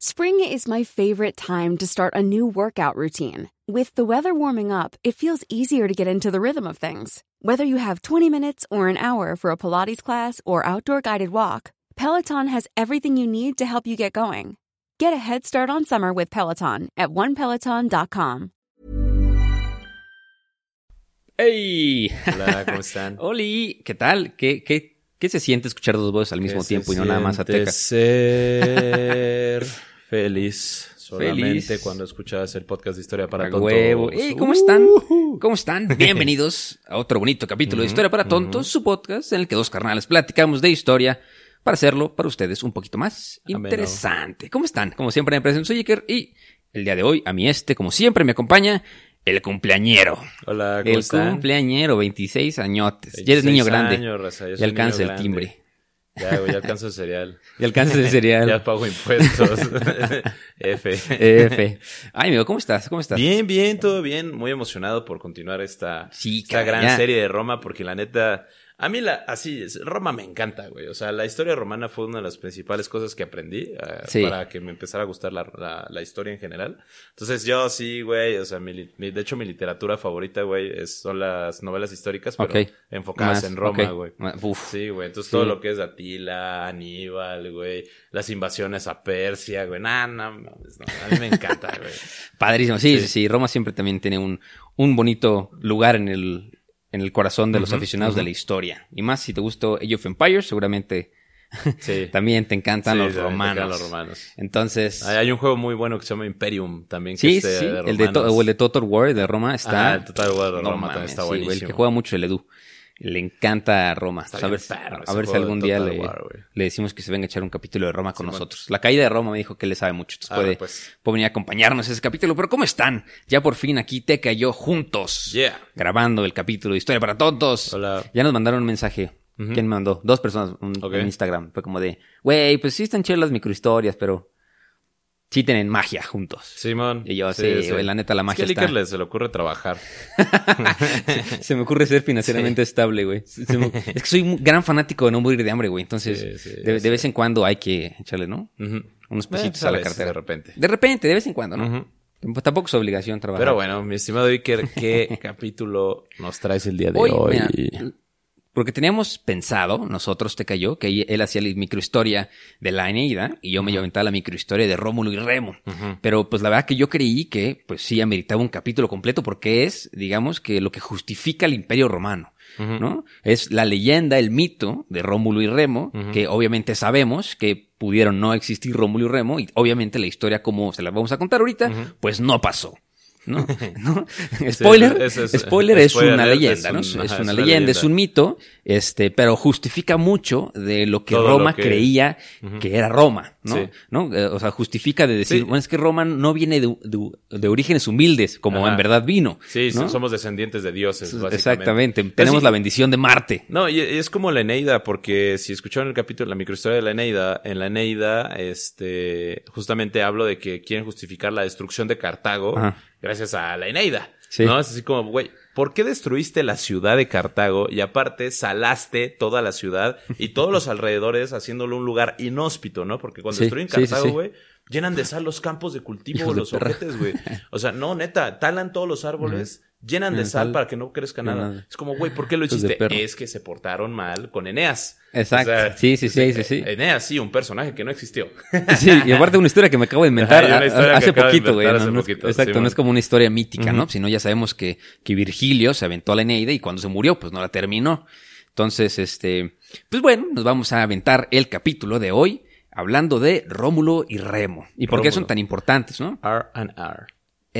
Spring is my favorite time to start a new workout routine. With the weather warming up, it feels easier to get into the rhythm of things. Whether you have 20 minutes or an hour for a Pilates class or outdoor guided walk, Peloton has everything you need to help you get going. Get a head start on summer with Peloton at onepeloton.com. ¡Hey! Hola, ¿cómo están? Oli, ¿qué tal? ¿Qué, qué, qué se siente escuchar dos voces al mismo tiempo y no nada más a siente Teca? ser feliz solamente Feliz. cuando escuchas el podcast de Historia para Tontos. huevo. Ey, ¿Cómo están? Ujú. ¿Cómo están? Bienvenidos a otro bonito capítulo de Historia para Tontos, su podcast en el que dos carnales platicamos de historia para hacerlo para ustedes un poquito más interesante. ¿Cómo están? Como siempre me presento, soy Iker y el día de hoy a mi este, como siempre, me acompaña el cumpleañero. Hola, ¿cómo El están? cumpleañero, 26 añotes. Ya eres 26 niño grande. años, raza, ya alcanza niño el grande. timbre. Ya, güey, ya alcanzo el cereal. Ya alcanza el cereal. ya pago impuestos. F. F. Ay, amigo, ¿cómo estás? ¿Cómo estás? Bien, bien, todo bien. Muy emocionado por continuar esta, Sí, esta gran ya. serie de Roma, porque la neta, a mí la, así es, Roma me encanta, güey. O sea, la historia romana fue una de las principales cosas que aprendí eh, Sí. para que me empezara a gustar la, la, la historia en general. Entonces yo sí, güey, o sea, mi, mi- de hecho mi literatura favorita, güey, es, son las novelas históricas, pero enfocadas Más, en Roma, ok. güey. Uf. Sí, güey. Entonces Sí. todo lo que es Atila, Aníbal, güey, las invasiones a Persia, güey. Nah, no, a mí me encanta, güey. Padrísimo. Sí, sí, Sí. sí. Roma siempre también tiene un, un bonito lugar en el, en el corazón de los aficionados de la historia. Y más si te gustó Age of Empires, seguramente Sí. también te encantan Sí, los sí, romanos. encantan los romanos. Entonces, Hay, hay un juego muy bueno que se llama Imperium también. Que sí, es sí, de, sí. de el de, o el de Total War de Roma está. Ah, el Total War de No Roma también está sí, güey, el buenísimo. que juega mucho el Edu. Le encanta Roma. Está a ver, perro a ver si algún día le, War, le decimos que se venga a echar un capítulo de Roma con nosotros. La caída de Roma me dijo que le sabe mucho. Entonces Arre, puede, pues. puede venir a acompañarnos a ese capítulo. Pero ¿cómo están? Ya por fin aquí Teca y yo juntos. Yeah. Grabando el capítulo de Historia para Tontos. Hola. Ya nos mandaron un mensaje. ¿Quién me mandó? Dos personas un- en Instagram. Fue como de, güey, pues sí están chidas las microhistorias, pero sí tienen magia juntos. Simón. Y yo, sí, güey, la neta, la magia Es que está- se le ocurre trabajar. Se me ocurre ser financieramente estable, güey. Se me- Es que soy un gran fanático de no morir de hambre, güey. Entonces, de, vez en cuando hay que echarle, ¿no? Unos Eh, pesitos a la cartera. De repente. De repente, de vez en cuando, ¿no? Pues Tampoco es obligación trabajar. Pero bueno, mi estimado Iker, ¿qué capítulo nos traes el día de Hoy, hoy? mira, porque teníamos pensado, nosotros te cayó, que él hacía la microhistoria de la Eneida y yo me iba a aventar la microhistoria de Rómulo y Remo. Pero pues la verdad que yo creí que pues sí ameritaba un capítulo completo porque es, digamos, que lo que justifica el imperio romano. ¿no? Es la leyenda, el mito de Rómulo y Remo, que obviamente sabemos que pudieron no existir Rómulo y Remo, y obviamente la historia como se la vamos a contar ahorita, pues no pasó. ¿No? ¿No? Spoiler, es- es- spoiler es spoiler una leyenda, es ¿no? Es, ajá, es es una una leyenda, leyenda. es un mito, este, pero justifica mucho de lo que Todo lo Roma que- creía que era Roma, ¿no? Sí. ¿No? Eh, O sea, justifica de decir, Sí. bueno, es que Roma no viene de, de- de orígenes humildes, como Ajá. en verdad vino. Sí, ¿no? somos descendientes de dioses, básicamente. Exactamente, tenemos la bendición de Marte. No, y es como la Eneida, porque si escucharon el capítulo, la microhistoria de la Eneida, en la Eneida, este, justamente hablo de que quieren justificar la destrucción de Cartago Ajá. Gracias a la Eneida. Sí. ¿No? Es así como, güey, ¿por qué destruiste la ciudad de Cartago y aparte salaste toda la ciudad y todos los alrededores haciéndolo un lugar inhóspito, ¿no? Porque cuando Sí, destruyen Cartago, sí. güey, llenan de sal los campos de cultivo, los ojetes, güey. O sea, no, neta, talan todos los árboles, llenan de sal sal. para que no crezca No, nada. nada. Es como, güey, ¿por qué lo hiciste? Es que se portaron mal con Eneas. Exacto. Sí, sí, sí, sí, sí. Eneas, sí, un personaje que no existió. Sí, y aparte una historia que me acabo de inventar Ajá, a- hace poquito, güey. ¿no? hace No exacto, no es como una historia mítica, ¿no? Ujú. Sino ya sabemos que, que Virgilio se aventó a la Eneida y cuando se murió, pues no la terminó. Entonces, este, pues bueno, nos vamos a aventar el capítulo de hoy hablando de Rómulo y Remo. ¿Y por qué son tan importantes, no? R and R.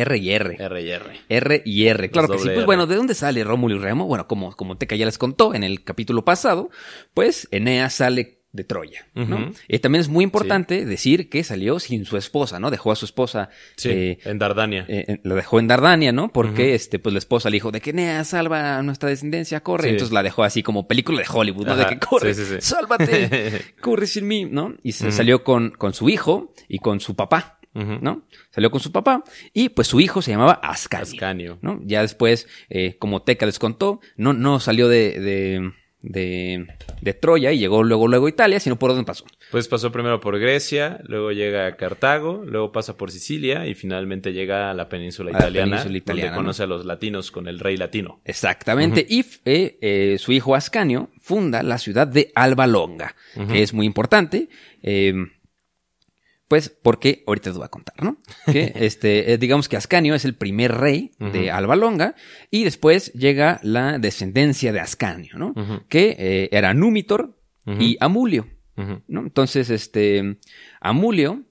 R y R. R y R. R y R. Claro que sí. Pues R. bueno, ¿de dónde sale Rómulo y Remo? Bueno, como, como Teca ya les contó en el capítulo pasado, pues Eneas sale de Troya, ¿no? Y también es muy importante decir que salió sin su esposa, ¿no? Dejó a su esposa, Sí, eh, en Dardania. eh, la dejó en Dardania, ¿no? Porque este, pues la esposa le dijo de que Eneas salva a nuestra descendencia, corre. Sí. Entonces la dejó así como película de Hollywood, ¿no? De que corre, sí, sí, sí. sálvate, corre sin mí, ¿no? Y se salió con, con su hijo y con su papá, ¿no? Salió con su papá y pues su hijo se llamaba Ascanio. Ascanio. ¿no? Ya después, eh, como Teca les contó, no, no salió de, de, de, de Troya y llegó luego, luego a Italia, sino por dónde pasó. Pues pasó primero por Grecia, luego llega a Cartago, luego pasa por Sicilia y finalmente llega a la península A la italiana, península italiana, donde conoce a los latinos con el rey latino. Exactamente. Y eh, eh, su hijo Ascanio funda la ciudad de Alba Longa, que es muy importante. eh, pues porque ahorita te voy a contar, ¿no? Que este, eh, digamos que Ascanio es el primer rey de Alba Longa y después llega la descendencia de Ascanio, ¿no? Que eh, era Númitor Ujú. y Amulio. ¿no? Entonces, este, Amulio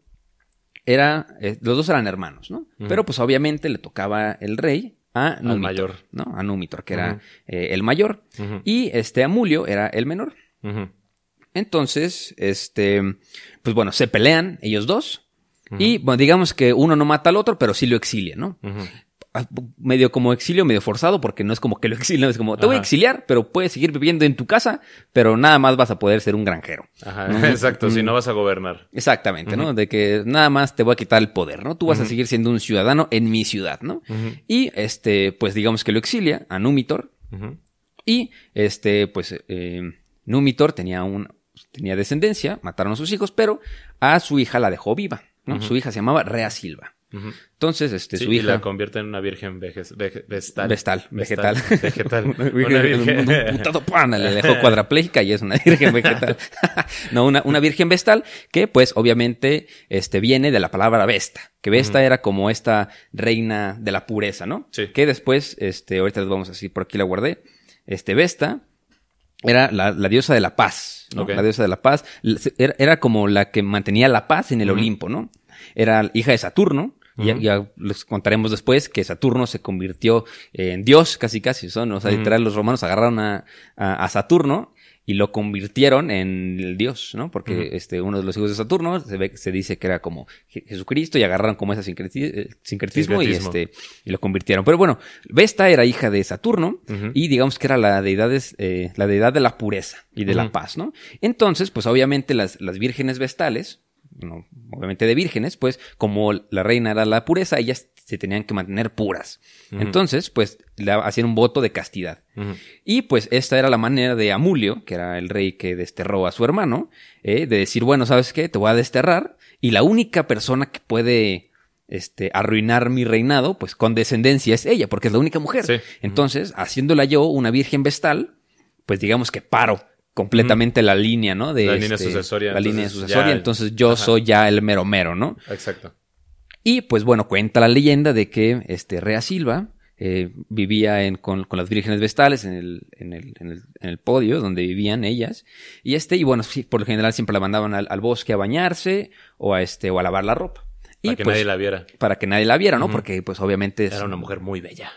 era, eh, los dos eran hermanos, ¿no? Pero pues obviamente le tocaba el rey a Númitor, mayor. ¿no? A Númitor, que era eh, el mayor. Y este Amulio era el menor. Entonces, este, pues bueno, se pelean ellos dos. Y bueno, digamos que uno no mata al otro, pero sí lo exilia, ¿no? Ah, Medio como exilio, medio forzado, porque no es como que lo exilio, es como, te voy a exiliar, pero puedes seguir viviendo en tu casa, pero nada más vas a poder ser un granjero. Ajá, exacto, si no vas a gobernar. Exactamente, ¿no? De que nada más te voy a quitar el poder, ¿no? Tú vas a seguir siendo un ciudadano en mi ciudad, ¿no? Y este, pues digamos que lo exilia a Númitor, Ujú. y este, pues, eh, Númitor tenía un, tenía descendencia, mataron a sus hijos, pero a su hija la dejó viva, ¿no? Su hija se llamaba Rea Silva. Ujú. Entonces, este, Sí, su y hija. la convierte en una virgen veje- veje- vestal. Vestal, vegetal. Vegetal. Una virgen, un virgen. putado pan, le dejó cuadraplégica y es una virgen vegetal. no, una, una virgen vestal que, pues, obviamente, este, viene de la palabra Vesta. Que Vesta era como esta reina de la pureza, ¿no? Sí. Que después, este, ahorita les vamos a decir, por aquí la guardé. Este, Vesta era la, la diosa de la paz, ¿no? La diosa de la paz. Era, era como la que mantenía la paz en el Olimpo, ¿no? Era hija de Saturno. y ya- les contaremos después que Saturno se convirtió en Dios, casi casi son. O sea, literal, los romanos agarraron a, a- a Saturno y lo convirtieron en el Dios, ¿no? Porque este, uno de los hijos de Saturno se, ve, se dice que era como Je- Jesucristo y agarraron como ese eh, sincretismo, y, este, y lo convirtieron. Pero bueno, Vesta era hija de Saturno y digamos que era la deidad, es, eh, la deidad de la pureza y de la paz, ¿no? Entonces, pues obviamente las, las vírgenes vestales, no, obviamente de vírgenes, pues como la reina era la pureza, ellas se tenían que mantener puras. Entonces, pues le hacían un voto de castidad. Y pues esta era la manera de Amulio, que era el rey que desterró a su hermano, eh, de decir, bueno, ¿sabes qué? Te voy a desterrar y la única persona que puede este, arruinar mi reinado, pues con descendencia es ella, porque es la única mujer. Sí. Entonces, haciéndola yo una virgen vestal, pues digamos que paro completamente la línea, ¿no? De La línea este, sucesoria, La línea entonces, sucesoria, ya- entonces yo Ajá. soy ya el mero mero, ¿no? Exacto. Y pues bueno, cuenta la leyenda de que este Rea Silva eh, vivía en- con, con las vírgenes vestales en el, en, el, en, el, en el podio donde vivían ellas. Y este, y bueno, sí, por lo general siempre la mandaban al, al bosque a bañarse o a este, o a lavar la ropa. Y Para que pues, nadie la viera. para que nadie la viera, ¿no? Porque pues obviamente es- Era una mujer muy bella.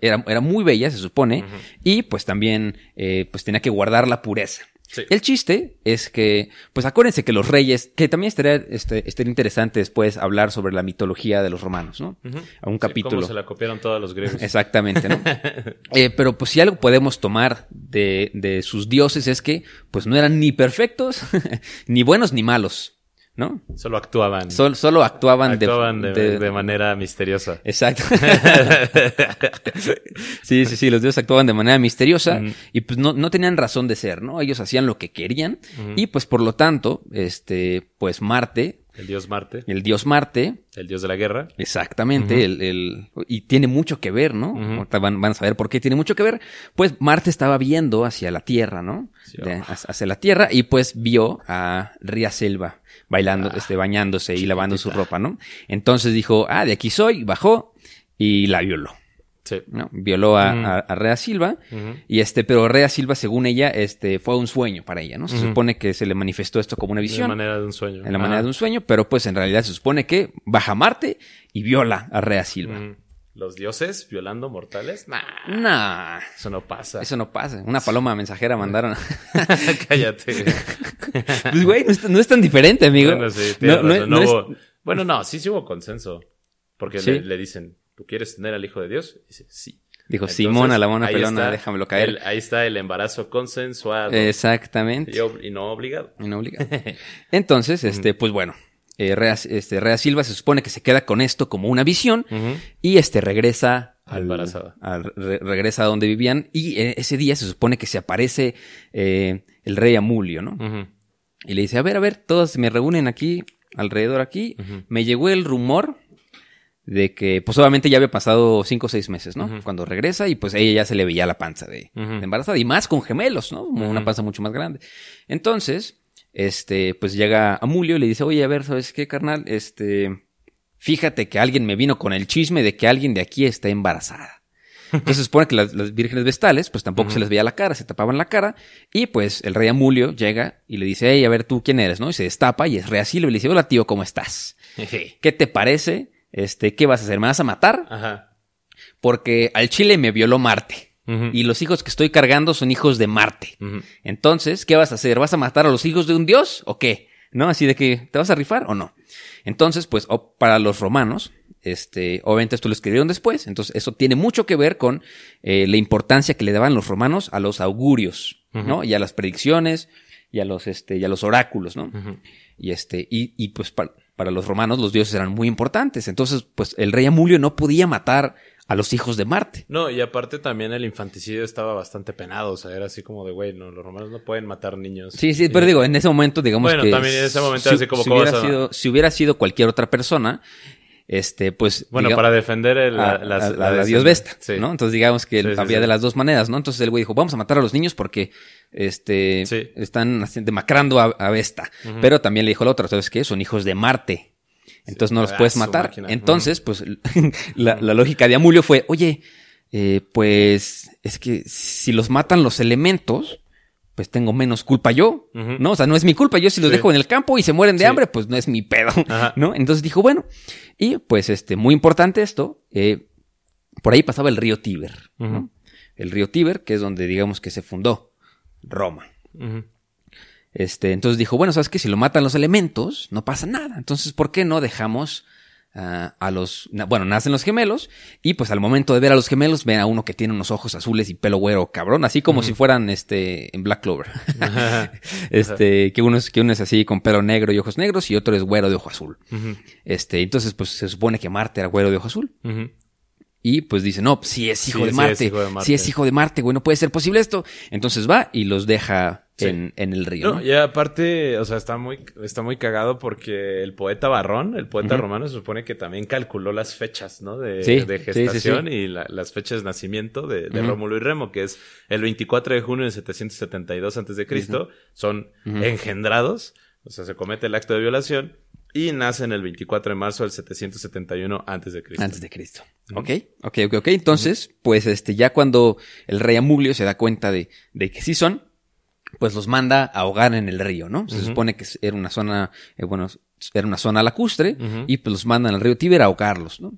era, era muy bella, se supone, y pues también eh, pues tenía que guardar la pureza. Sí. El chiste es que, pues acuérdense que los reyes, que también estaría, este, estaría interesante después hablar sobre la mitología de los romanos, ¿no? A un Sí, capítulo. cómo se la copiaron todos los griegos. Exactamente, ¿no? Eh, pero pues si algo podemos tomar de, de sus dioses es que pues no eran ni perfectos, ni buenos ni malos, ¿no? Solo actuaban. Sol- solo actuaban, de- actuaban de, de- de manera misteriosa. Exacto. sí, sí, sí, los dioses actuaban de manera misteriosa y pues no, no tenían razón de ser, ¿no? Ellos hacían lo que querían y pues por lo tanto, este, pues Marte, El dios Marte, el dios Marte, el dios de la guerra. Exactamente, el, el- y tiene mucho que ver, ¿no? Ahorita van, van a saber por qué tiene mucho que ver. Pues Marte estaba viendo hacia la Tierra, ¿no? Sí, De- oh. hacia hacia la Tierra y pues vio a Ría Selva bailando, Ah, este, bañándose y lavando su ropa, ¿no? Entonces dijo, ah, de aquí soy, bajó y la violó, Sí. ¿no? Violó a, Ujú. a- a Rea Silva y este, pero Rea Silva, según ella, este, fue un sueño para ella, ¿no? Se supone que se le manifestó esto como una visión manera de un sueño. en la manera de un sueño, pero pues en realidad se supone que baja a Marte y viola a Rea Silva. Ujú. ¿Los dioses violando mortales? Nah, Nah, eso no pasa. eso no pasa. Una paloma mensajera mandaron. Cállate. pues güey, no es, no es tan diferente, amigo. Bueno, sí, No- razón, es- Bueno, no, sí, sí hubo consenso. Porque Sí. le, le dicen, ¿tú quieres tener al hijo de Dios? Y dice, sí. Dijo Simón a la mona pelona, está déjamelo caer. el- ahí está el embarazo consensuado Exactamente. y, no obligado. Y no obliga. Entonces, este, pues bueno, eh, Rea, este, Rea Silva se supone que se queda con esto como una visión y este regresa al- Embarazada. al- re- regresa a donde vivían y eh, ese día se supone que se aparece eh, el rey Amulio, ¿no? Y le dice, a ver, a ver, todos me reúnen aquí, alrededor aquí. Me llegó el rumor de que, pues obviamente ya había pasado cinco o seis meses, ¿no? Cuando regresa y pues a ella ya se le veía la panza de, embarazada y más con gemelos, ¿no? Como Una panza mucho más grande. Entonces, este, pues llega Amulio y le dice, oye, a ver, ¿sabes qué, carnal? Este, fíjate que alguien me vino con el chisme de que alguien de aquí está embarazada. Entonces se supone que las, las vírgenes vestales, pues tampoco se les veía la cara, se tapaban la cara. Y pues el rey Amulio llega y le dice, hey, a ver tú quién eres, ¿no? Y se destapa y es rey Asilio y le dice, hola tío, ¿cómo estás? ¿Qué te parece? Este, ¿qué vas a hacer? ¿Me vas a matar? Ajá. Porque al Chile me violó Marte. Y los hijos que estoy cargando son hijos de Marte. Entonces, ¿qué vas a hacer? ¿Vas a matar a los hijos de un dios o qué? ¿No? Así de que, ¿te vas a rifar o no? Entonces, pues, para los romanos, este, obviamente esto lo escribieron después, entonces eso tiene mucho que ver con eh, la importancia que le daban los romanos a los augurios, ¿no? Y a las predicciones y a los, este, y a los oráculos, ¿no? Y este, y, y pues pa- para los romanos los dioses eran muy importantes. Entonces, pues el rey Amulio no podía matar a los hijos de Marte. No, y aparte también el infanticidio estaba bastante penado, o sea, era así como de, güey, no, los romanos no pueden matar niños. Sí, sí, pero digo, en ese momento, digamos Bueno, que. también en ese momento si, así como si hubiera si hubiera sido cualquier otra persona, este, pues. Bueno, para defender el, a, la, las- a- la Dios Vesta, Sí. ¿no? Entonces digamos que Sí, había sí. de las dos maneras, ¿no? Entonces el güey dijo, vamos a matar a los niños porque este Sí. están demacrando a, a Vesta. Pero también le dijo el otro, ¿sabes qué? Son hijos de Marte. Entonces no los Ah, puedes matar. máquina. Entonces, pues la, la lógica de Amulio fue, oye, eh, pues es que si los matan los elementos, pues tengo menos culpa yo. ¿no? O sea, no es mi culpa. Yo si los Sí. dejo en el campo y se mueren de Sí. hambre, pues no es mi pedo, Ajá. ¿no? Entonces dijo, bueno, y pues este, muy importante esto, eh, por ahí pasaba el río Tíber. El río Tíber, que es donde digamos que se fundó Roma. Este, entonces dijo, bueno, ¿sabes qué? Si lo matan los elementos, no pasa nada. Entonces, ¿por qué no dejamos ah, a los... Bueno, nacen los gemelos y pues al momento de ver a los gemelos ven a uno que tiene unos ojos azules y pelo güero, cabrón, así como si fueran este en Black Clover. este, que uno, es, que uno es así con pelo negro y ojos negros y otro es güero de ojo azul. Este, entonces pues se supone que Marte era güero de ojo azul. Y pues dice, no, sí es hijo, Sí, de, sí Marte, es hijo de Marte. sí es hijo de Marte, güey, no puede ser posible esto. Entonces va y los deja Sí. en, en el río. No, ¿no? y aparte, o sea, está muy, está muy cagado porque el poeta Barrón, el poeta romano, se supone que también calculó las fechas, ¿no? De, Sí, de gestación y la- las fechas de nacimiento de. Rómulo y Remo, que es el 24 de junio de 772 antes de Cristo, son engendrados, o sea, se comete el acto de violación y nacen el 24 de marzo del 771 antes de Cristo. Antes de Cristo. Ok, ok, ok, ok. Entonces, pues este, ya cuando el rey Amulio se da cuenta de, de que sí son, pues los manda a ahogar en el río, ¿no? Se supone que era una zona, eh, bueno, era una zona lacustre, y pues los mandan al río Tíber a ahogarlos, ¿no?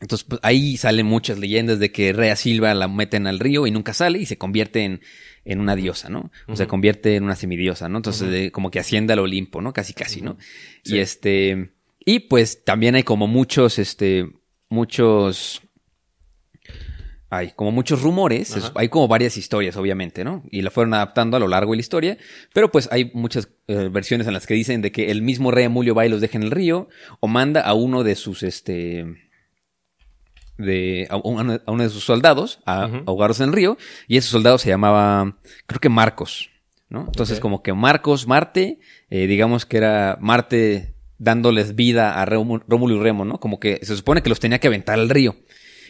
Entonces, pues, ahí salen muchas leyendas de que Rea Silva la meten al río y nunca sale y se convierte en, en una diosa, ¿no? O se Ujú. convierte en una semidiosa, ¿no? Entonces, de- como que asciende al Olimpo, ¿no? Casi, casi, ¿no? Sí. Y este, y pues también hay como muchos, este, muchos, hay como muchos rumores, es- hay como varias historias, obviamente, ¿no? Y la fueron adaptando a lo largo de la historia, pero pues hay muchas eh, versiones en las que dicen de que el mismo rey Amulio va y los deja en el río, o manda a uno de sus, este, de, a uno, a uno de sus soldados a ahogarlos en el río, y ese soldado se llamaba, creo que Marcos, ¿no? Entonces como que Marcos, Marte, eh, digamos que era Marte dándoles vida a Rómulo y Remo, ¿no? Como que se supone que los tenía que aventar al río.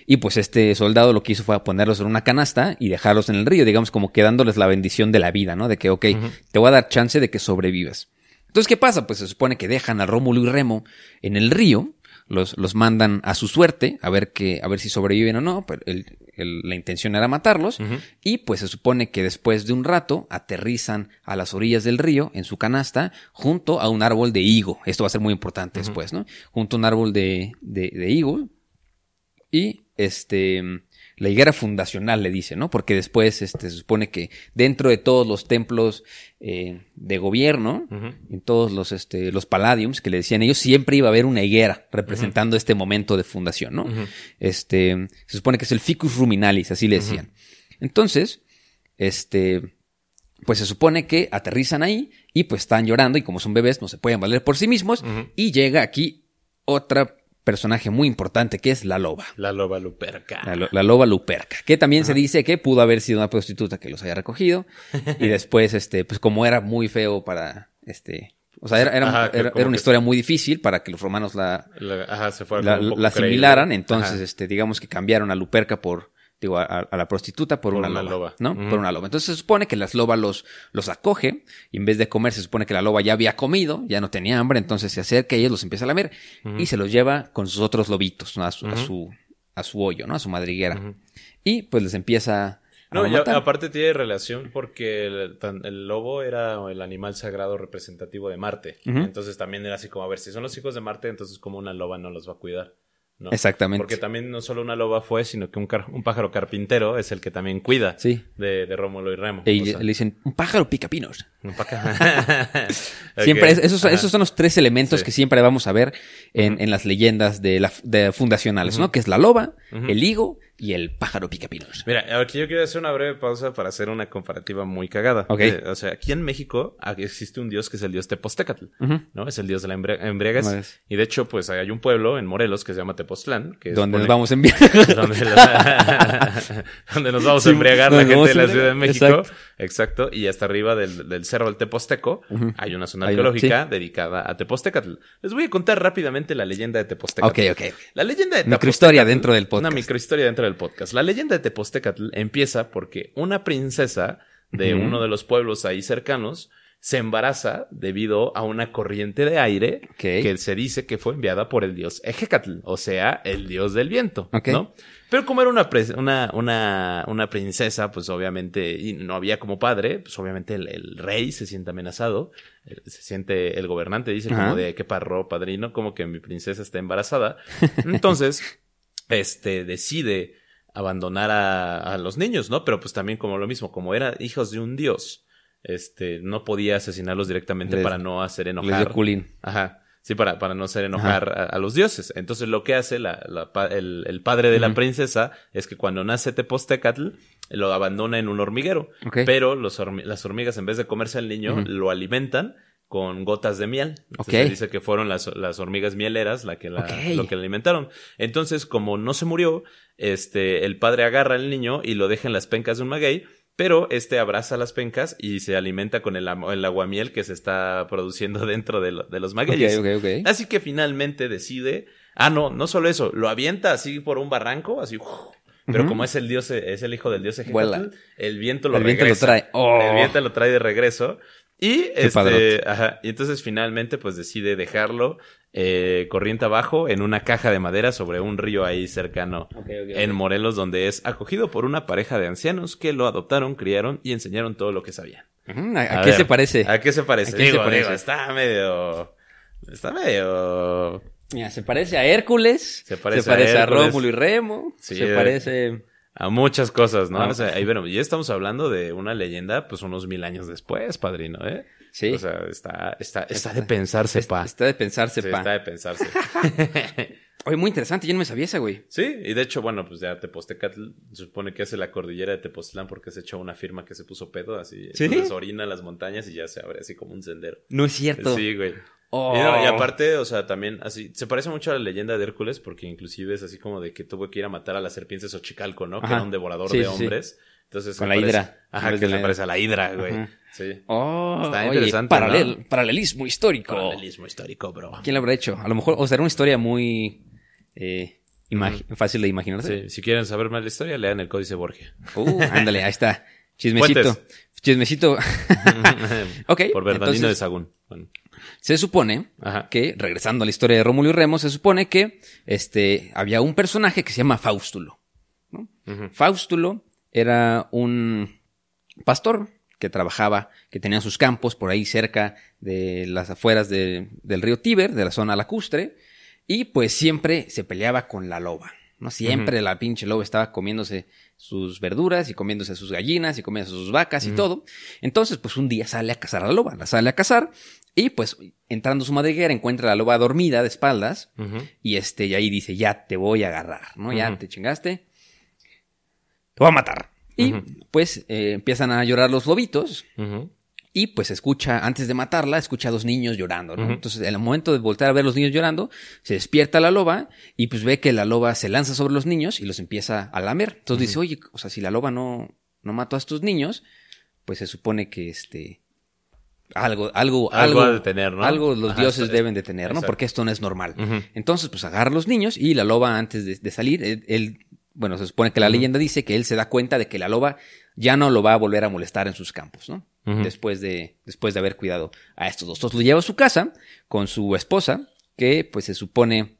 Y pues este soldado lo que hizo fue ponerlos en una canasta y dejarlos en el río, digamos como que dándoles la bendición de la vida, ¿no? De que, ok, te voy a dar chance de que sobrevivas. Entonces, ¿qué pasa? Pues se supone que dejan a Rómulo y Remo en el río, los, los mandan a su suerte, a ver que, a ver si sobreviven o no, pero el- el- la intención era matarlos, y pues se supone que después de un rato aterrizan a las orillas del río en su canasta junto a un árbol de higo. Esto va a ser muy importante después, ¿no? Junto a un árbol de, de, de higo. Y este la higuera fundacional le dice, ¿no? Porque después este, se supone que dentro de todos los templos eh, de gobierno, en todos los, este, los palladiums que le decían ellos, siempre iba a haber una higuera representando este momento de fundación, ¿no? Este, se supone que es el ficus ruminalis, así le decían. Entonces, este, pues se supone que aterrizan ahí y pues están llorando y como son bebés no se pueden valer por sí mismos y llega aquí otra personaje muy importante que es la loba. La loba luperca. La, lo- la loba luperca, que también se dice que pudo haber sido una prostituta que los haya recogido y después, este, pues como era muy feo para, este, o sea, era, era, Ajá, era- una que- historia muy difícil para que los romanos la, La- ajá, se asimilaran, entonces, Ajá. este, digamos que cambiaron a Luperca por, digo, a, a la prostituta por, Por una, una loba, loba. ¿no? Por una loba. Entonces se supone que las lobas los, los acoge y en vez de comer se supone que la loba ya había comido, ya no tenía hambre, entonces se acerca y ellos los empieza a lamer y se los lleva con sus otros lobitos, ¿no? A su, a su, a su hoyo, ¿no? A su madriguera. Y pues les empieza a No, aparte tiene relación porque el, el lobo era el animal sagrado representativo de Marte. Entonces también era así como, a ver, si son los hijos de Marte, entonces como una loba no los va a cuidar. ¿No? Exactamente. Porque también no solo una loba fue, sino que un, car- un pájaro carpintero es el que también cuida Sí. de, de Rómulo y Remo. Y O sea, le dicen, un pájaro pica pinos. un pájaro- Siempre es- esos, esos son los tres elementos Sí. que siempre vamos a ver en, en las leyendas de, la, de fundacionales, ¿no? Que es la loba, el higo y el pájaro pica pinos. Mira, aquí yo quiero hacer una breve pausa para hacer una comparativa muy cagada. Ok. Eh, o sea, aquí en México ah, existe un dios que es el dios Tepoztecatl. ¿no? Es el dios de la embri- embriaguez. Y de hecho, pues hay un pueblo en Morelos que se llama Tepoztlán. Que Donde nos vamos a enviar. donde, la- donde nos vamos a Sí, embriagar la gente de la embriagar. Ciudad de México. Exacto. Exacto. Y hasta arriba del, del cerro del Teposteco hay una zona arqueológica dedicada a Tepoztecatl. Les voy a contar rápidamente la leyenda de Tepoztecatl. ok, ok. La leyenda de Microhistoria Tepoztecatl- dentro del podcast. Una microhistoria dentro del podcast. La leyenda de Tepoztecatl empieza porque una princesa de uno de los pueblos ahí cercanos se embaraza debido a una corriente de aire que se dice que fue enviada por el dios Ejecatl, o sea, el dios del viento. ¿no? Pero como era una, pres- una, una, una princesa, pues obviamente, y no había como padre, pues obviamente el, el rey se siente amenazado, se siente, el gobernante dice Ajá. como de qué parro, padrino, como que mi princesa está embarazada. Entonces, este, decide abandonar a, a los niños, ¿no? Pero pues también como lo mismo, como eran hijos de un dios, este, no podía asesinarlos directamente Les- para no hacer Les enojar. culín. Ajá. Sí, para, para no hacer enojar a, a los dioses. Entonces, lo que hace la, la el, el padre de la princesa es que cuando nace Tepoztecatl, lo abandona en un hormiguero. Pero los las hormigas, en vez de comerse al niño, lo alimentan con gotas de miel. Entonces, Ok. se dice que fueron las, las hormigas mieleras la que la, lo que le alimentaron. Entonces, como no se murió, este, el padre agarra al niño y lo deja en las pencas de un maguey. Pero este abraza las pencas y se alimenta con el, el aguamiel que se está produciendo dentro de, lo- de los magueyes. Ok, ok, ok. Así que finalmente decide. Ah, no, no solo eso, lo avienta así por un barranco, así. ¡uf! Pero como es el dios, es el hijo del dios Vuela. Ejecatl, el viento lo El viento lo trae. Oh. El viento lo trae de regreso. Y este, ajá, y entonces finalmente pues decide dejarlo eh, corriente abajo en una caja de madera sobre un río ahí cercano en. Morelos, donde es acogido por una pareja de ancianos que lo adoptaron, criaron y enseñaron todo lo que sabían. ¿A, a A qué ver, se parece? ¿A qué se parece? ¿A qué se Digo, parece? digo, está medio. Está medio. Mira, se parece a Hércules. Se parece a Hércules. Rómulo y Remo. Sí, se eh. parece. A muchas cosas, ¿no? Ah. O sea, ahí bueno, ya estamos hablando de una leyenda, pues unos mil años después, padrino, ¿eh? Sí. O sea, está, está, está de pensarse, pa. está de pensarse, Sí, pa. está de pensarse. Oye, muy interesante. Yo no me sabía esa, güey. sí, y de hecho, bueno, pues ya Tepoztecatl se supone que hace la cordillera de Tepoztlán porque se echó una firma que se puso pedo, así. ¿Sí? Entonces orina las montañas y ya se abre así como un sendero. No es cierto. Sí, güey. Oh. Y, no, y aparte, o sea, también así, se parece mucho a la leyenda de Hércules porque inclusive es así como de que tuvo que ir a matar a la serpiente Xochicalco, ¿no? Que era un devorador Sí, de sí. hombres. Entonces, Con la parece- hidra. Ajá, que se parece a la hidra, güey. Ajá. Sí. Oh, Está oye, interesante, paralel- ¿no? Paralelismo histórico. Paralelismo histórico, bro. ¿Quién lo habrá hecho? A lo mejor, o será una historia muy eh, fácil de imaginarse. Sí, si quieren saber más la historia, lean el Códice Borgia. Uh, ándale, ahí está. Chismecito. Fuentes. Chismecito. ok. Por Bernardino de Sagún. Bueno, Se supone Ajá. que, regresando a la historia de Rómulo y Remo, se supone que este, había un personaje que se llama Faustulo. Faustulo era un pastor que trabajaba, que tenía sus campos por ahí cerca de las afueras de- del río Tíber, de la zona lacustre, y pues siempre se peleaba con la loba. ¿no? Siempre la pinche loba estaba comiéndose sus verduras y comiéndose sus gallinas y comiéndose sus vacas y todo. Entonces, pues un día sale a cazar a la loba, la sale a cazar y pues entrando a su madriguera encuentra a la loba dormida de espaldas y este, y ahí dice, ya te voy a agarrar, ¿no? Ya te chingaste. Te voy a matar. Y pues eh, empiezan a llorar los lobitos. Y pues escucha, antes de matarla, escucha a dos niños llorando, ¿no? Entonces, en el momento de voltear a ver a los niños llorando, se despierta la loba y pues ve que la loba se lanza sobre los niños y los empieza a lamer. Entonces dice, oye, o sea, si la loba no, no mató a estos niños, pues se supone que este algo, algo, Algo algo, tener, ¿no? algo los Ajá, dioses es- deben de tener, ¿no? exacto. Porque esto no es normal. Entonces, pues agarra a los niños y la loba antes de, de salir, él, él- bueno, se supone que la leyenda dice que él se da cuenta de que la loba ya no lo va a volver a molestar en sus campos, ¿no? Después de, después de haber cuidado a estos dos. Entonces lo lleva a su casa con su esposa, que pues se supone,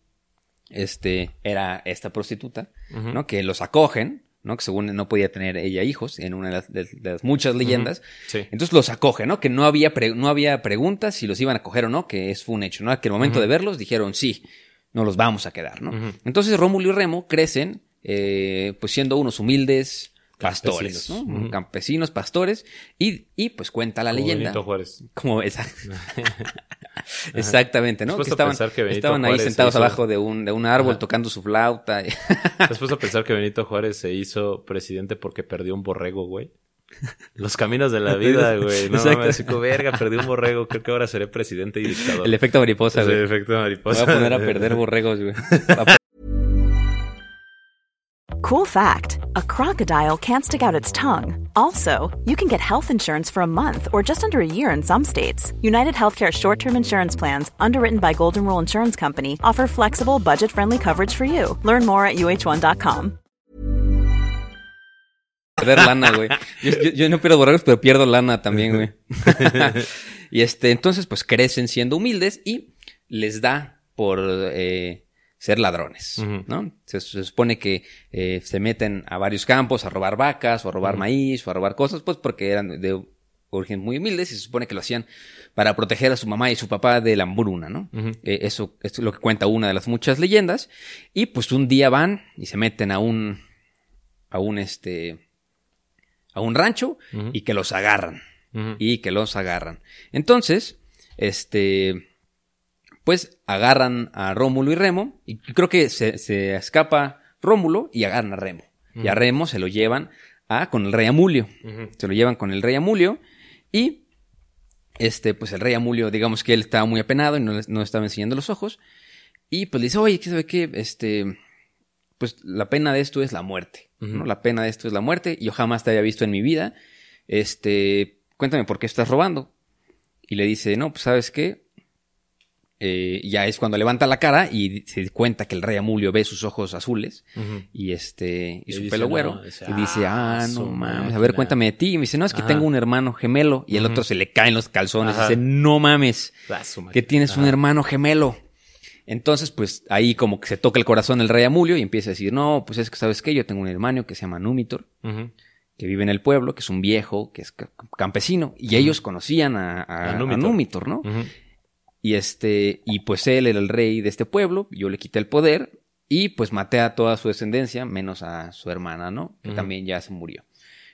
este, era esta prostituta. ¿no? Que los acogen, ¿no? Que según no podía tener ella hijos en una de las, de- de las muchas leyendas. Sí. Entonces los acoge, ¿no? Que no había, pre- no había preguntas si los iban a coger o no, que es fue un hecho, ¿no? Que al momento de verlos dijeron sí, no los vamos a quedar, ¿no? Entonces Rómulo y Remo crecen, eh, pues siendo unos humildes pastores, ¿no? Campesinos. Ujú. Campesinos, pastores, y, y pues cuenta la Como leyenda. Benito Juárez. Como esa- Exactamente, ¿no? ¿Te has Que a estaban, que ahí sentados hizo- abajo de un, de un árbol Ajá. tocando su flauta. ¿Te has puesto a pensar que Benito Juárez se hizo presidente porque perdió un borrego, güey? Los caminos de la vida, güey. No Exacto. mames, chico, verga, perdí un borrego. Creo que ahora seré presidente y dictador. El efecto mariposa, güey. efecto Me voy mariposa. a poner a perder borregos, güey. Cool fact a crocodile can't stick out its tongue. Also, you can get health insurance for a month or just under a year in some states. United Healthcare short term insurance plans, underwritten by Golden Rule Insurance Company, offer flexible, budget friendly coverage for you. Learn more at uh1.com. perder lana, güey. Yo, yo- yo no pierdo borregos, pero pierdo lana también, güey. y este, entonces, pues crecen siendo humildes y les da por eh, ser ladrones. ¿no? Se, se supone que eh, se meten a varios campos a robar vacas o a robar maíz o a robar cosas, pues porque eran de origen muy humildes y se supone que lo hacían para proteger a su mamá y su papá de la hambruna, ¿no? Eh, eso, esto es lo que cuenta una de las muchas leyendas. Y pues un día van y se meten a un, a un este, a un rancho y que los agarran. Y que los agarran. Entonces, este, pues agarran a Rómulo y Remo y creo que se, se escapa Rómulo y agarran a Remo. Y a Remo se lo llevan a, con el rey Amulio. Se lo llevan con el rey Amulio y este, pues el rey Amulio, digamos que él estaba muy apenado y no, le- no le estaba enseñando los ojos. Y pues le dice, oye, ¿qué sabe qué? Este, pues la pena de esto es la muerte, ¿no? La pena de esto es la muerte. y Yo jamás te había visto en mi vida. Este, cuéntame por qué estás robando. Y le dice, no, pues sabes qué. Eh, ya es cuando levanta la cara y se cuenta que el rey Amulio ve sus ojos azules y este y Y su pelo no, güero. y dice "Ah, ah no mames a máquina". ver cuéntame de ti y me dice no es que Ajá. tengo un hermano gemelo y el otro se le caen los calzones y dice no mames Ah, que tienes un hermano gemelo entonces pues ahí como que se toca el corazón el rey Amulio y empieza a decir no pues es que sabes qué yo tengo un hermano que se llama Númitor que vive en el pueblo que es un viejo que es ca- campesino y ellos conocían a, a- A a Númitor. No. Y este, y pues él era el rey de este pueblo, yo le quité el poder y pues maté a toda su descendencia, menos a su hermana, ¿no? Que también ya se murió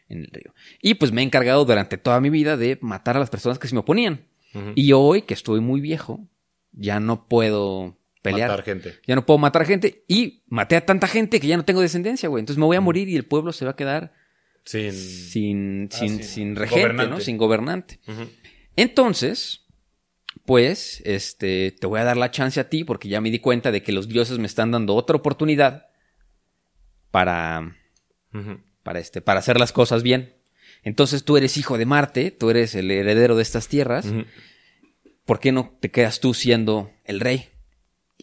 en el río. Y pues me he encargado durante toda mi vida de matar a las personas que se me oponían. Y hoy, que estoy muy viejo, ya no puedo pelear. Matar gente. Ya no puedo matar gente y maté a tanta gente que ya no tengo descendencia, güey. Entonces me voy a morir y el pueblo se va a quedar Sin. sin, Ah, sin, sin sin regente, gobernante. ¿no? Sin gobernante. Entonces, pues, este, te voy a dar la chance a ti porque ya me di cuenta de que los dioses me están dando otra oportunidad para, para este, para hacer las cosas bien. Entonces tú eres hijo de Marte, tú eres el heredero de estas tierras. ¿Por qué no te quedas tú siendo el rey?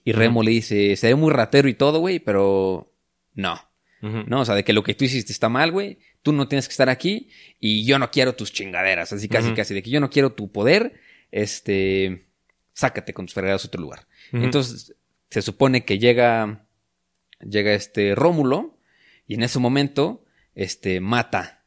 Y Remo le dice, seré muy ratero y todo, güey, pero no. ¿no? O sea, de que lo que tú hiciste está mal, güey. Tú no tienes que estar aquí y yo no quiero tus chingaderas. Así casi, casi, de que yo no quiero tu poder. Este, sácate con tus fregados a otro lugar. Entonces, se supone que llega, llega este Rómulo y en ese momento, este, mata.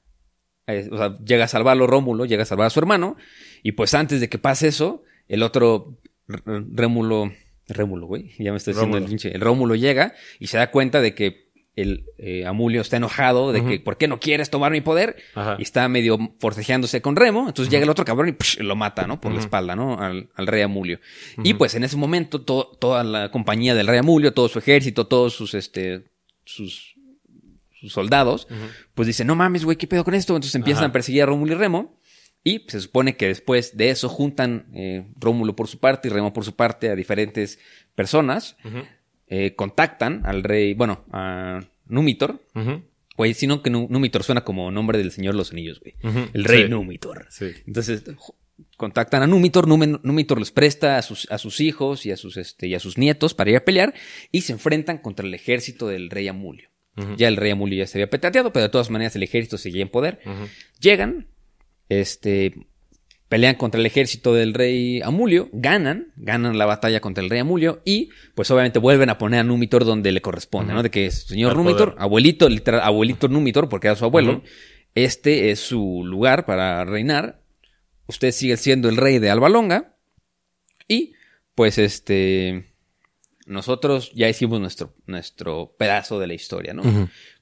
eh, o sea, llega a salvarlo Rómulo, llega a salvar a su hermano y pues antes de que pase eso, el otro Rémulo, Rémulo, güey, ya me estoy diciendo el pinche, el Rómulo llega y se da cuenta de que el eh, Amulio está enojado de que. ¿por qué no quieres tomar mi poder? Ajá. Y está medio forcejeándose con Remo, entonces llega el otro cabrón y psh, lo mata, ¿no? Por la espalda, ¿no? Al, al rey Amulio. Y pues en ese momento to- toda la compañía del rey Amulio, todo su ejército, todos sus, este, sus, sus soldados, pues dicen, no mames, güey, ¿qué pedo con esto? Entonces empiezan a perseguir a Rómulo y Remo Y se supone que después de eso juntan eh, Rómulo por su parte y Remo por su parte a diferentes personas. Eh, contactan al rey, bueno, a Númitor. Ujú. Güey, sino que Númitor suena como nombre del Señor de los Anillos, güey. El rey Sí. Númitor. Sí. Entonces contactan a Númitor, Númen- Númitor les presta a sus, a sus hijos y a sus, este, y a sus nietos para ir a pelear y se enfrentan contra el ejército del rey Amulio. Ya el rey Amulio ya se había petateado, pero de todas maneras el ejército seguía en poder. Llegan, este, pelean contra el ejército del rey Amulio, ganan, ganan la batalla contra el rey Amulio y pues obviamente vuelven a poner a Númitor donde le corresponde, ¿no? De que es señor Al Númitor, poder. abuelito, literal, abuelito Númitor, porque era su abuelo, este es su lugar para reinar, usted sigue siendo el rey de Albalonga y pues este nosotros ya hicimos nuestro, nuestro pedazo de la historia, ¿no?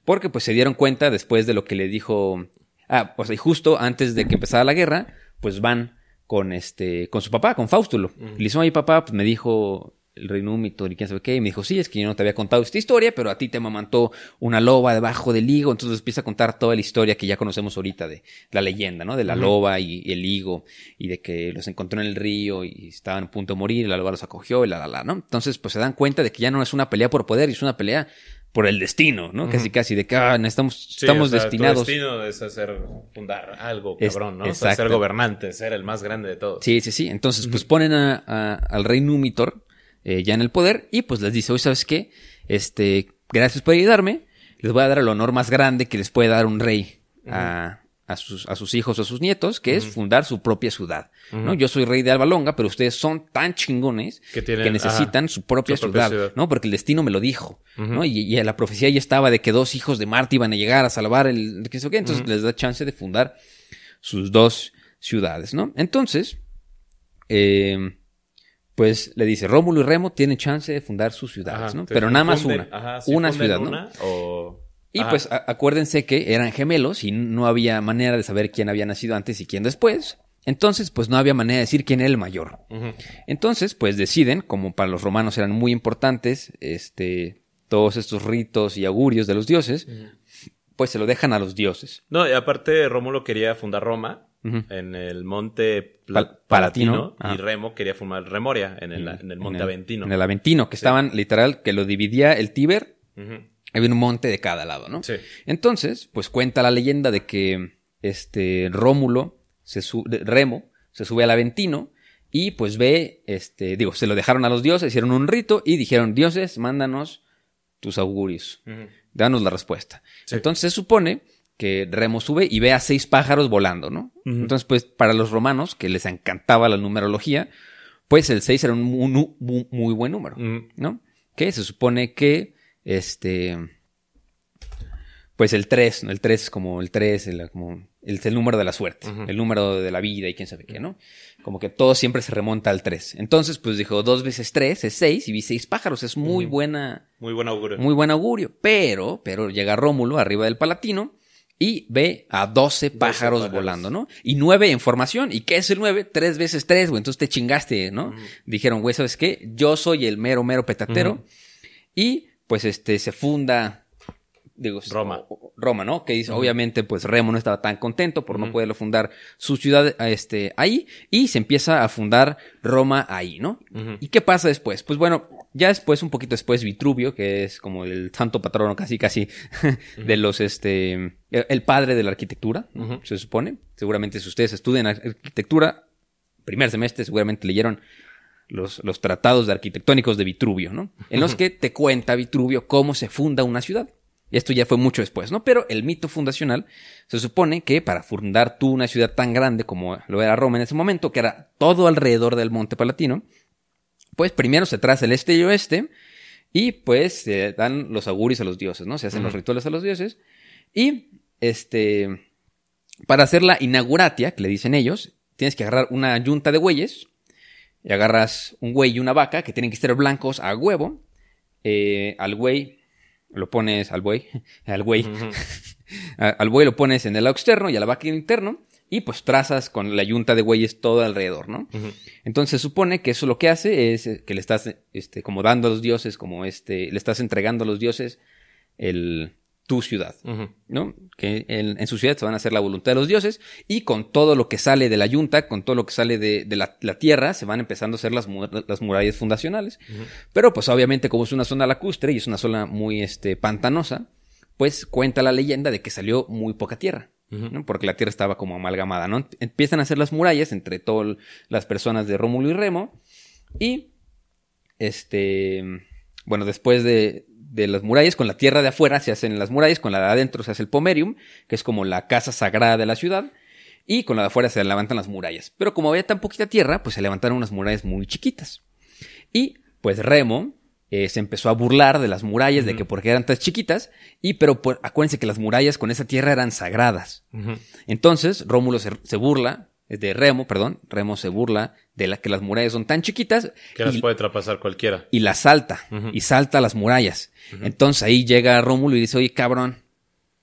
Porque pues se dieron cuenta después de lo que le dijo. Ah, pues y justo antes de que empezara la guerra, pues van con este, con su papá, con Faustulo. Y le dicen, oye papá, pues me dijo el rey Númitor y quién sabe qué. Y me dijo, sí, es que yo no te había contado esta historia, pero a ti te mamantó una loba debajo del higo. Entonces empieza a contar toda la historia que ya conocemos ahorita de la leyenda, ¿no? De la loba y, y el higo. Y de que los encontró en el río y estaban a punto de morir. Y la loba los acogió y la, la, la, ¿no? Entonces, pues se dan cuenta de que ya no es una pelea por poder, es una pelea por el destino, ¿no? Casi, casi de que ah, estamos, Sí, estamos o sea, destinados. Tu destino es hacer, fundar algo, cabrón, ¿no? O sea, ser gobernante, ser el más grande de todos. Sí, sí, sí. Entonces, pues ponen a- a- al rey Númitor eh, ya en el poder y pues les dice, oye, ¿sabes qué? Este, gracias por ayudarme. Les voy a dar el honor más grande que les puede dar un rey a, a sus, a sus hijos o a sus nietos, que es fundar su propia ciudad. ¿no? Yo soy rey de Albalonga, pero ustedes son tan chingones Que necesitan ajá, su propia, su propia ciudad. ¿no? Porque el destino me lo dijo, ¿no? Y, y la profecía ya estaba de que dos hijos de Marte iban a llegar a salvar el... ¿qué qué? Entonces les da chance de fundar sus dos ciudades, ¿no? Entonces, eh, pues le dice, Rómulo y Remo tienen chance de fundar sus ciudades, Ajá, ¿no? Pero nada más funden- una. ajá, sí, una ciudad, ¿no? o- Y Ajá. pues acuérdense que eran gemelos y no había manera de saber quién había nacido antes y quién después. Entonces, pues no había manera de decir quién era el mayor. Entonces, pues deciden, como para los romanos eran muy importantes, este, todos estos ritos y augurios de los dioses, pues se lo dejan a los dioses. No, y aparte Rómulo quería fundar Roma en el monte Pal- Palatino, Palatino. y. Remo quería fundar Remoria en el, en el monte Aventino. En el Aventino, que estaban literal, que lo dividía el Tíber. Había un monte de cada lado, ¿no? Sí. Entonces, pues cuenta la leyenda de que este Rómulo, se Remo, se sube al Aventino y pues ve, este, digo, se lo dejaron a los dioses, hicieron un rito y dijeron, dioses, mándanos tus augurios, danos la respuesta. Sí. Entonces se supone que Remo sube y ve a seis pájaros volando, ¿no? Entonces, pues para los romanos, que les encantaba la numerología, pues el 6 era un muy, buen número. ¿no? Que se supone que, este, pues el 3, ¿no? el 3 es como el 3, el, como, el, el número de la suerte, Ujú. el número de la vida y quién sabe qué, ¿no? Como que todo siempre se remonta al 3. Entonces, pues dijo, dos veces 3 es 6 y vi 6 pájaros, es muy Ujú. buena, Muy buen augurio. muy buen augurio. Pero, pero llega Rómulo arriba del Palatino y ve a 12 pájaros pájaros. volando, ¿no? Y 9 en formación. ¿Y qué es el 9? 3 veces 3, güey. Entonces te chingaste, ¿no? Dijeron, güey, ¿sabes qué? Yo soy el mero, mero petatero. Ujú. Y pues este se funda. Digo, Roma. Roma, ¿no? Que dice, obviamente, pues Remo no estaba tan contento por no poderlo fundar su ciudad este, ahí. Y se empieza a fundar Roma ahí, ¿no? ¿Y qué pasa después? Pues bueno, ya después, un poquito después, Vitruvio, que es como el santo patrono casi casi de los, este, el padre de la arquitectura, se supone. Seguramente si ustedes estudian arquitectura, primer semestre, seguramente leyeron los, los tratados de arquitectónicos de Vitruvio, ¿no? En los que te cuenta Vitruvio cómo se funda una ciudad. Esto ya fue mucho después, ¿no? Pero el mito fundacional se supone que para fundar tú una ciudad tan grande como lo era Roma en ese momento, que era todo alrededor del Monte Palatino, pues primero se traza el este y oeste y pues se dan los augurios a los dioses, ¿no? Se hacen los rituales a los dioses y este para hacer la inauguratia, que le dicen ellos, tienes que agarrar una yunta de bueyes y agarras un güey y una vaca que tienen que ser blancos a huevo. Eh, al güey lo pones al buey, al güey, al buey lo pones en el lado externo y a la vaca en el interno y pues trazas con la yunta de bueyes todo alrededor, ¿no? Ujú. Entonces se supone que eso lo que hace es eh, que le estás este, como dando a los dioses, como este, le estás entregando a los dioses el, tu ciudad. ¿no? Que en, en su ciudad se van a hacer la voluntad de los dioses y con todo lo que sale de la yunta, con todo lo que sale de, de la, la tierra, se van empezando a hacer las, mu- las murallas fundacionales. Pero pues obviamente como es una zona lacustre y es una zona muy este, pantanosa, pues cuenta la leyenda de que salió muy poca tierra. ¿no? Porque la tierra estaba como amalgamada, ¿no? Empiezan a hacer las murallas entre todas las personas de Rómulo y Remo y este, bueno, después de, de las murallas, con la tierra de afuera se hacen las murallas, con la de adentro se hace el pomerium, que es como la casa sagrada de la ciudad, y con la de afuera se levantan las murallas. Pero como había tan poquita tierra, pues se levantaron unas murallas muy chiquitas. Y pues Remo eh, se empezó a burlar de las murallas, de que porque eran tan chiquitas, y pero acuérdense que las murallas con esa tierra eran sagradas. Entonces, Rómulo se, se burla, de Remo, perdón, Remo se burla de la que las murallas son tan chiquitas Que las puede traspasar cualquiera. y las salta, y salta las murallas. Entonces ahí llega Rómulo y dice, oye, cabrón,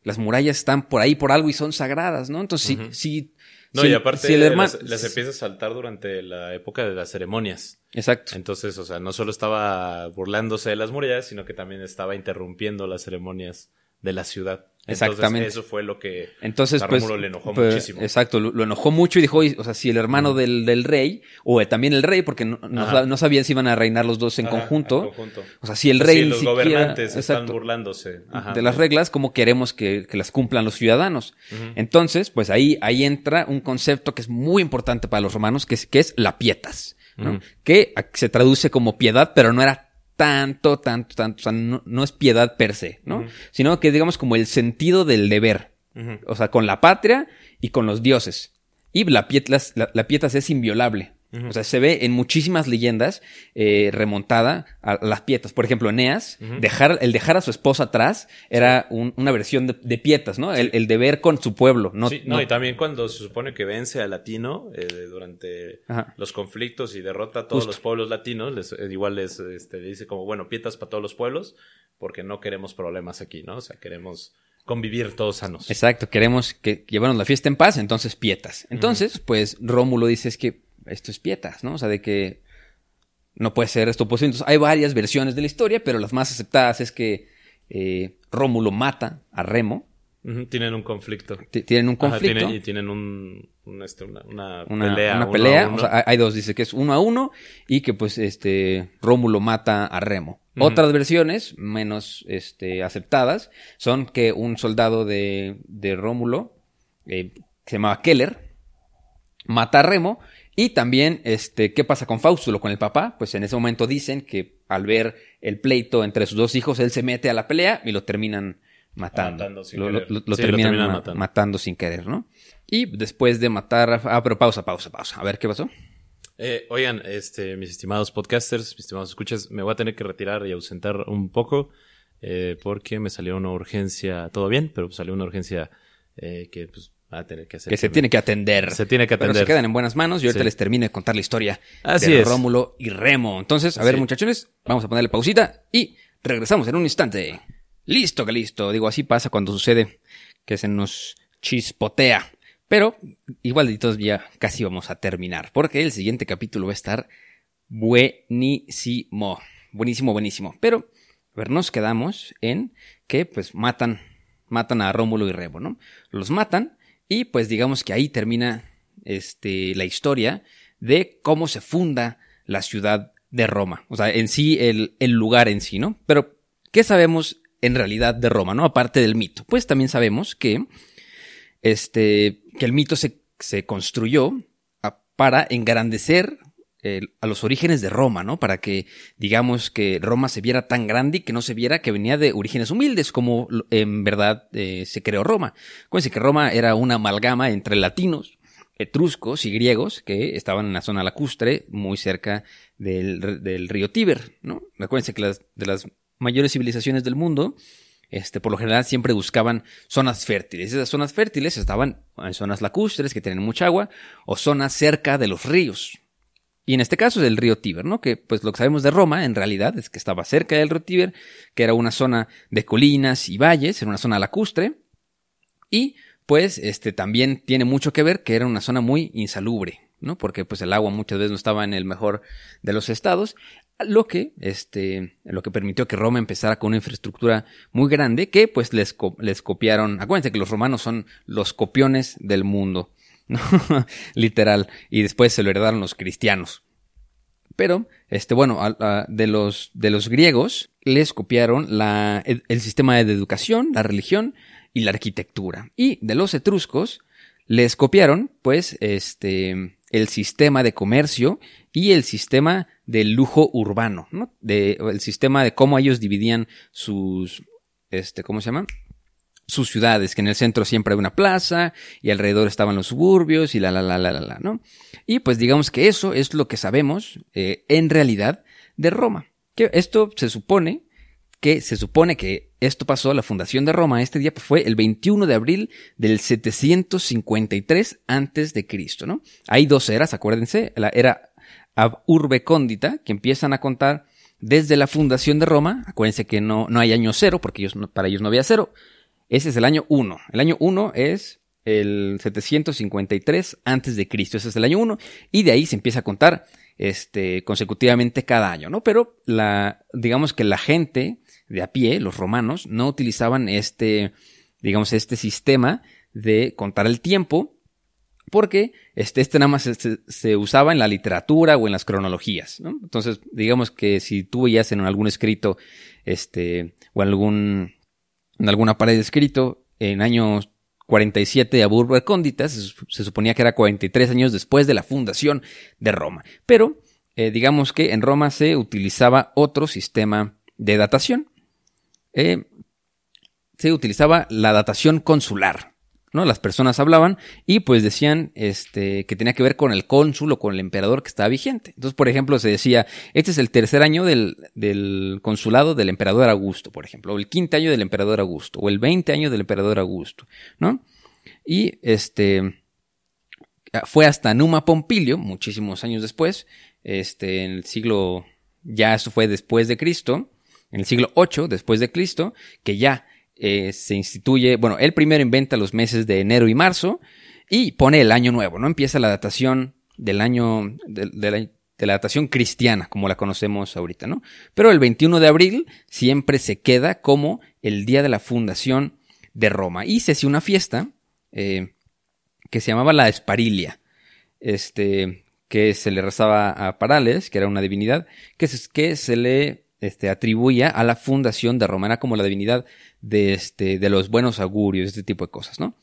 las murallas están por ahí por algo y son sagradas, ¿no? Entonces, sí, sí. No, si y aparte si el hermano- las, las empieza a saltar durante la época de las ceremonias. Exacto. Entonces, o sea, no solo estaba burlándose de las murallas, sino que también estaba interrumpiendo las ceremonias de la ciudad. Entonces, Exactamente. eso fue lo que Entonces, a pues. Le enojó pues, muchísimo. Exacto, lo, lo enojó mucho y dijo, o sea, si el hermano del, del rey, o eh, también el rey, porque no, no, no sabían si iban a reinar los dos en Ajá, conjunto. conjunto. O sea, si el Sí, rey ni los siquiera- gobernantes están burlándose Ajá. de las reglas, ¿cómo queremos que, que las cumplan los ciudadanos? Entonces, pues ahí, ahí entra un concepto que es muy importante para los romanos, que es, que es la pietas, que se traduce como piedad, pero no era tanto, tanto, tanto, o sea, no, no es piedad per se, ¿no? Sino que digamos como el sentido del deber, o sea, con la patria y con los dioses. Y la pietas, la, la pietas es inviolable. O sea, se ve en muchísimas leyendas eh, remontada a las pietas. Por ejemplo, Eneas, dejar, el dejar a su esposa atrás era un- una versión de, de pietas, ¿no? El, el deber con su pueblo. No, Sí, no, no- y también cuando se supone que vence a Latino eh, durante Ajá. los conflictos y derrota a todos Justo. los pueblos latinos, les, eh, igual les este, dice como, bueno, pietas para todos los pueblos, porque no queremos problemas aquí, ¿no? O sea, queremos convivir todos sanos. Exacto, queremos que llevarnos la fiesta en paz, entonces pietas. Entonces, pues Rómulo dice es que esto es pietas, ¿no? O sea, de que no puede ser esto posible. Entonces, hay varias versiones de la historia, pero las más aceptadas es que eh, Rómulo mata a Remo. Tienen un conflicto. T- Tienen un Ajá, conflicto. tienen- y tienen un, un, este, una, una una pelea. una pelea, o sea, hay- dos, dice que es uno a uno y que pues este Rómulo mata a Remo. Otras versiones, menos este, aceptadas, son que un soldado de, de Rómulo, eh, que se llamaba Keller, mata a Remo y también, este, ¿qué pasa con Faustulo, con el papá? Pues en ese momento dicen que al ver el pleito entre sus dos hijos, él se mete a la pelea y lo terminan matando. Matando sin lo, lo- lo- lo Sí, lo terminan, terminan ma- matando. matando sin querer, ¿no? Y después de matar a... Ah, pero pausa, pausa, pausa. A ver, ¿qué pasó? Eh, oigan, este, mis estimados podcasters, mis estimados escuchas, me voy a tener que retirar y ausentar un poco eh, porque me salió una urgencia, todo bien, pero salió una urgencia eh, que pues va a tener que hacer. Que se tiene que atender. Se tiene que Pero atender. se quedan en buenas manos y ahorita Sí. les termino de contar la historia Así de es. Rómulo y Remo. Entonces, a ver, Sí. muchachones, vamos a ponerle pausita y regresamos en un instante. Listo que listo. Digo, así pasa cuando sucede que se nos chispotea. Pero igual de todos ya casi vamos a terminar, porque el siguiente capítulo va a estar buenísimo. Buenísimo, buenísimo. Pero, a ver, nos quedamos en que pues matan, matan a Rómulo y Remo, ¿no? Los matan y pues digamos que ahí termina este, la historia de cómo se funda la ciudad de Roma. O sea, en sí, el, el lugar en sí, ¿no? Pero, ¿qué sabemos en realidad de Roma, ¿no? Aparte del mito. Pues también sabemos que, este, que el mito se, se construyó para engrandecer a los orígenes de Roma, ¿no? Para que, digamos, que Roma se viera tan grande y que no se viera que venía de orígenes humildes, como en verdad eh, se creó Roma. Acuérdense que Roma era una amalgama entre latinos, etruscos y griegos que estaban en la zona lacustre, muy cerca del, río Tíber, ¿no? Acuérdense que de las mayores civilizaciones del mundo, este, por lo general siempre buscaban zonas fértiles. Esas zonas fértiles estaban en zonas lacustres que tienen mucha agua o zonas cerca de los ríos. Y en este caso es el río Tíber, ¿no? Que pues lo que sabemos de Roma en realidad es que estaba cerca del río Tíber, que era una zona de colinas y valles, era una zona lacustre. Y pues este también tiene mucho que ver que era una zona muy insalubre, ¿no? Porque pues el agua muchas veces no estaba en el mejor de los estados. lo que, este, lo que permitió que Roma empezara con una infraestructura muy grande que pues les, les copiaron. Acuérdense que los romanos son los copiones del mundo, literal, y después se lo heredaron los cristianos. Pero, este, bueno, de, los, de los griegos les copiaron la, el, sistema de educación, la religión y la arquitectura. Y de los etruscos les copiaron, pues, este, el sistema de comercio y el sistema del lujo urbano, ¿no? De, el sistema de cómo ellos dividían sus, este, ¿cómo se llama? Sus ciudades, que en el centro siempre hay una plaza y alrededor estaban los suburbios y la la la la la la, ¿no? Y pues digamos que eso es lo que sabemos eh, en realidad de Roma. Que esto se supone que se supone que esto pasó, la fundación de Roma, este día fue el 21 de abril del 753 antes de Cristo, ¿no? Hay dos eras, acuérdense, la era ab urbe condita, que empiezan a contar desde la fundación de Roma, acuérdense que no, no hay año cero, porque ellos, para ellos no había cero, ese es el año 1. El año 1 es el 753 antes de Cristo. Ese es el año 1 y de ahí se empieza a contar este consecutivamente cada año, ¿no? Pero la digamos que la gente de a pie, los romanos, no utilizaban este digamos este sistema de contar el tiempo porque este, este nada más se, usaba en la literatura o en las cronologías, ¿no? Entonces, digamos que si tú veías en algún escrito, este, o algún en alguna pared escrito en años 47 de Abur Recóndita, se, suponía que era 43 años después de la fundación de Roma. Pero eh, digamos que en Roma se utilizaba otro sistema de datación. Eh, se utilizaba la datación consular. Las personas hablaban y pues decían este, que tenía que ver con el cónsul o con el emperador que estaba vigente. Entonces, por ejemplo, se decía, este es el tercer año del, del consulado del emperador Augusto, por ejemplo, o el quinto año del emperador Augusto, o el veinte año del emperador Augusto, ¿no? Y este, fue hasta Numa Pompilio, muchísimos años después, este, en el siglo, ya eso fue después de Cristo, en el siglo 8 después de Cristo, que ya eh, se instituye, bueno, él primero inventa los meses de enero y marzo y pone el año nuevo, ¿no? Empieza la datación del año, de, la, datación cristiana, como la conocemos ahorita, ¿no? Pero el 21 de abril siempre se queda como el día de la fundación de Roma y se hace una fiesta eh, que se llamaba la Esparilia, este, que se le rezaba a Parales, que era una divinidad, que se, que se le este, atribuía a la fundación de Roma, era como la divinidad de, este, de los buenos augurios, este tipo de cosas, ¿no?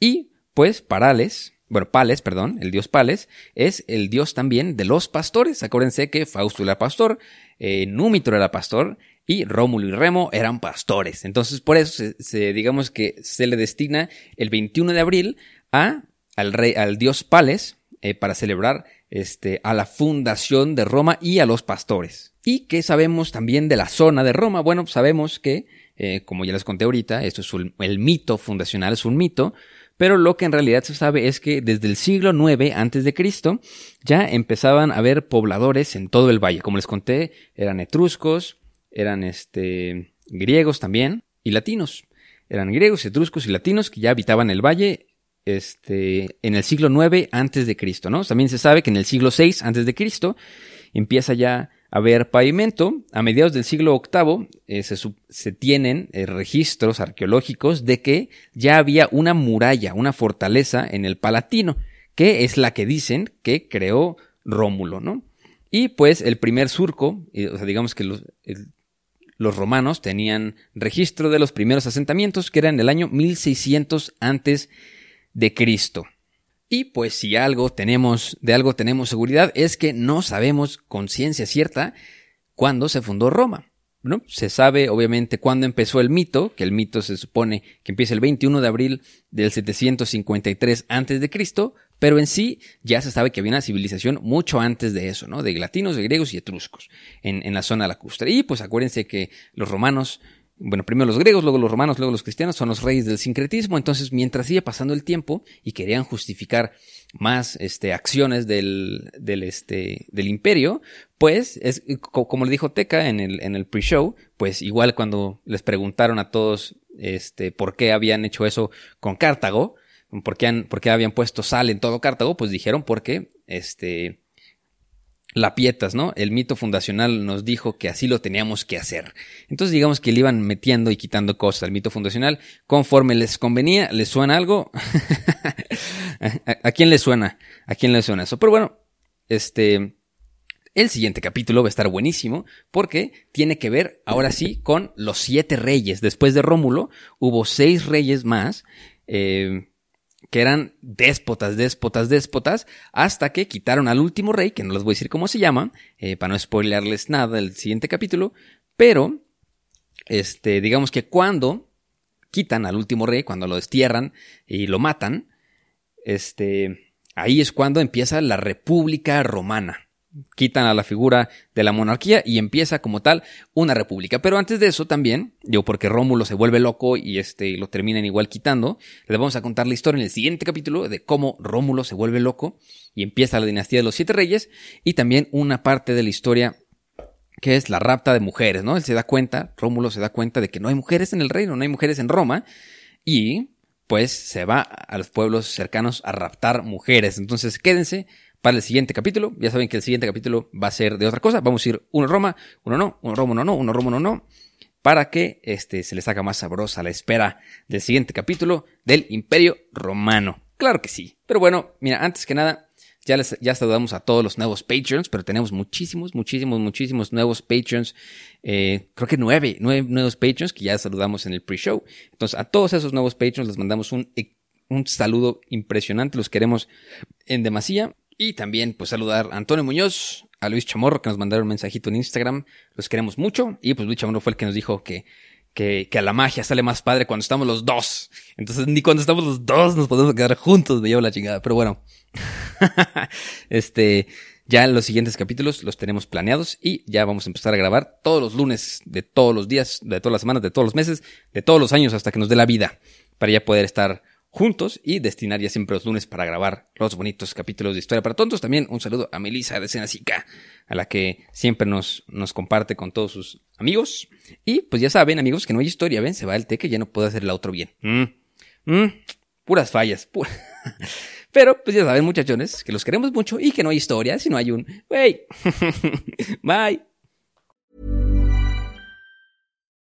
Y pues Parales, bueno, Pales, perdón, el dios Pales, es el dios también de los pastores. Acuérdense que Fausto era pastor, eh, Númitro era pastor y Rómulo y Remo eran pastores. Entonces, por eso se, digamos que se le destina el 21 de abril a, al rey, al dios Pales, eh, para celebrar este, a la fundación de Roma y a los pastores. ¿Y qué sabemos también de la zona de Roma? Bueno, sabemos que eh, como ya les conté ahorita, esto es el mito fundacional, es un mito, pero lo que en realidad se sabe es que desde el siglo IX antes de Cristo ya empezaban a haber pobladores en todo el valle. Como les conté, eran etruscos, eran este griegos también y latinos. Eran griegos, etruscos y latinos que ya habitaban el valle este en el siglo IX antes de Cristo, ¿no? También se sabe que en el siglo VI antes de Cristo empieza ya haber pavimento. A mediados del siglo VIII eh, se, tienen eh, registros arqueológicos de que ya había una muralla, una fortaleza en el Palatino, que es la que dicen que creó Rómulo, ¿no? Y pues el primer surco, sea, digamos que los, los romanos tenían registro de los primeros asentamientos que eran el año 1600 antes de Cristo. Y pues si algo tenemos, de algo tenemos seguridad, es que no sabemos con ciencia cierta cuándo se fundó Roma. ¿no? Se sabe obviamente cuándo empezó el mito, que el mito se supone que empieza el 21 de abril del 753 a.C., pero en sí ya se sabe que había una civilización mucho antes de eso, ¿no? De latinos, de griegos y etruscos en, en la zona lacustre. Y pues acuérdense que los romanos bueno, primero los griegos, luego los romanos, luego los cristianos son los reyes del sincretismo. Entonces, mientras sigue pasando el tiempo y querían justificar más este, acciones del, del, este, del imperio, pues, es, como le dijo Teca en el, en el pre-show, pues igual cuando les preguntaron a todos este, por qué habían hecho eso con Cartago, por qué, han, por qué habían puesto sal en todo Cartago, pues dijeron porque este, la Pietas, ¿no? El mito fundacional nos dijo que así lo teníamos que hacer. Entonces digamos que le iban metiendo y quitando cosas al mito fundacional conforme les convenía. ¿Les suena algo? ¿A, quién le suena? ¿A quién le suena eso? Pero bueno, este... El siguiente capítulo va a estar buenísimo porque tiene que ver ahora sí con los siete reyes. Después de Rómulo hubo seis reyes más. Eh, que eran déspotas, déspotas, déspotas, hasta que quitaron al último rey, que no les voy a decir cómo se llama, eh, para no spoilearles nada del siguiente capítulo, pero, este, digamos que cuando quitan al último rey, cuando lo destierran y lo matan, este, ahí es cuando empieza la República Romana quitan a la figura de la monarquía y empieza como tal una república. Pero antes de eso también, yo porque Rómulo se vuelve loco y este lo terminan igual quitando, les vamos a contar la historia en el siguiente capítulo de cómo Rómulo se vuelve loco y empieza la dinastía de los siete reyes y también una parte de la historia que es la rapta de mujeres, ¿no? Él se da cuenta, Rómulo se da cuenta de que no hay mujeres en el reino, no hay mujeres en Roma y pues se va a los pueblos cercanos a raptar mujeres. Entonces quédense para el siguiente capítulo. Ya saben que el siguiente capítulo va a ser de otra cosa. Vamos a ir uno Roma, uno no, uno Roma, uno no, uno Roma, uno no. Para que este, se les haga más sabrosa la espera del siguiente capítulo del Imperio Romano. Claro que sí. Pero bueno, mira, antes que nada, ya, les, ya saludamos a todos los nuevos Patreons, pero tenemos muchísimos, muchísimos, muchísimos nuevos Patreons. Eh, creo que nueve, nueve nuevos Patreons que ya saludamos en el pre-show. Entonces, a todos esos nuevos Patreons les mandamos un, un saludo impresionante. Los queremos en demasía. Y también, pues, saludar a Antonio Muñoz, a Luis Chamorro, que nos mandaron un mensajito en Instagram. Los queremos mucho. Y pues Luis Chamorro fue el que nos dijo que, que, que a la magia sale más padre cuando estamos los dos. Entonces, ni cuando estamos los dos nos podemos quedar juntos, me llevo la chingada. Pero bueno. este, ya los siguientes capítulos los tenemos planeados y ya vamos a empezar a grabar todos los lunes de todos los días, de todas las semanas, de todos los meses, de todos los años hasta que nos dé la vida. Para ya poder estar juntos y destinar ya siempre los lunes para grabar los bonitos capítulos de Historia para Tontos. También un saludo a Melissa de Senacica, a la que siempre nos, nos comparte con todos sus amigos. Y pues ya saben, amigos, que no hay historia, ven, se va el té que ya no puedo hacer el otro bien. Mm, mm, puras fallas. Pero pues ya saben, muchachones, que los queremos mucho y que no hay historia si no hay un... Wey. Bye.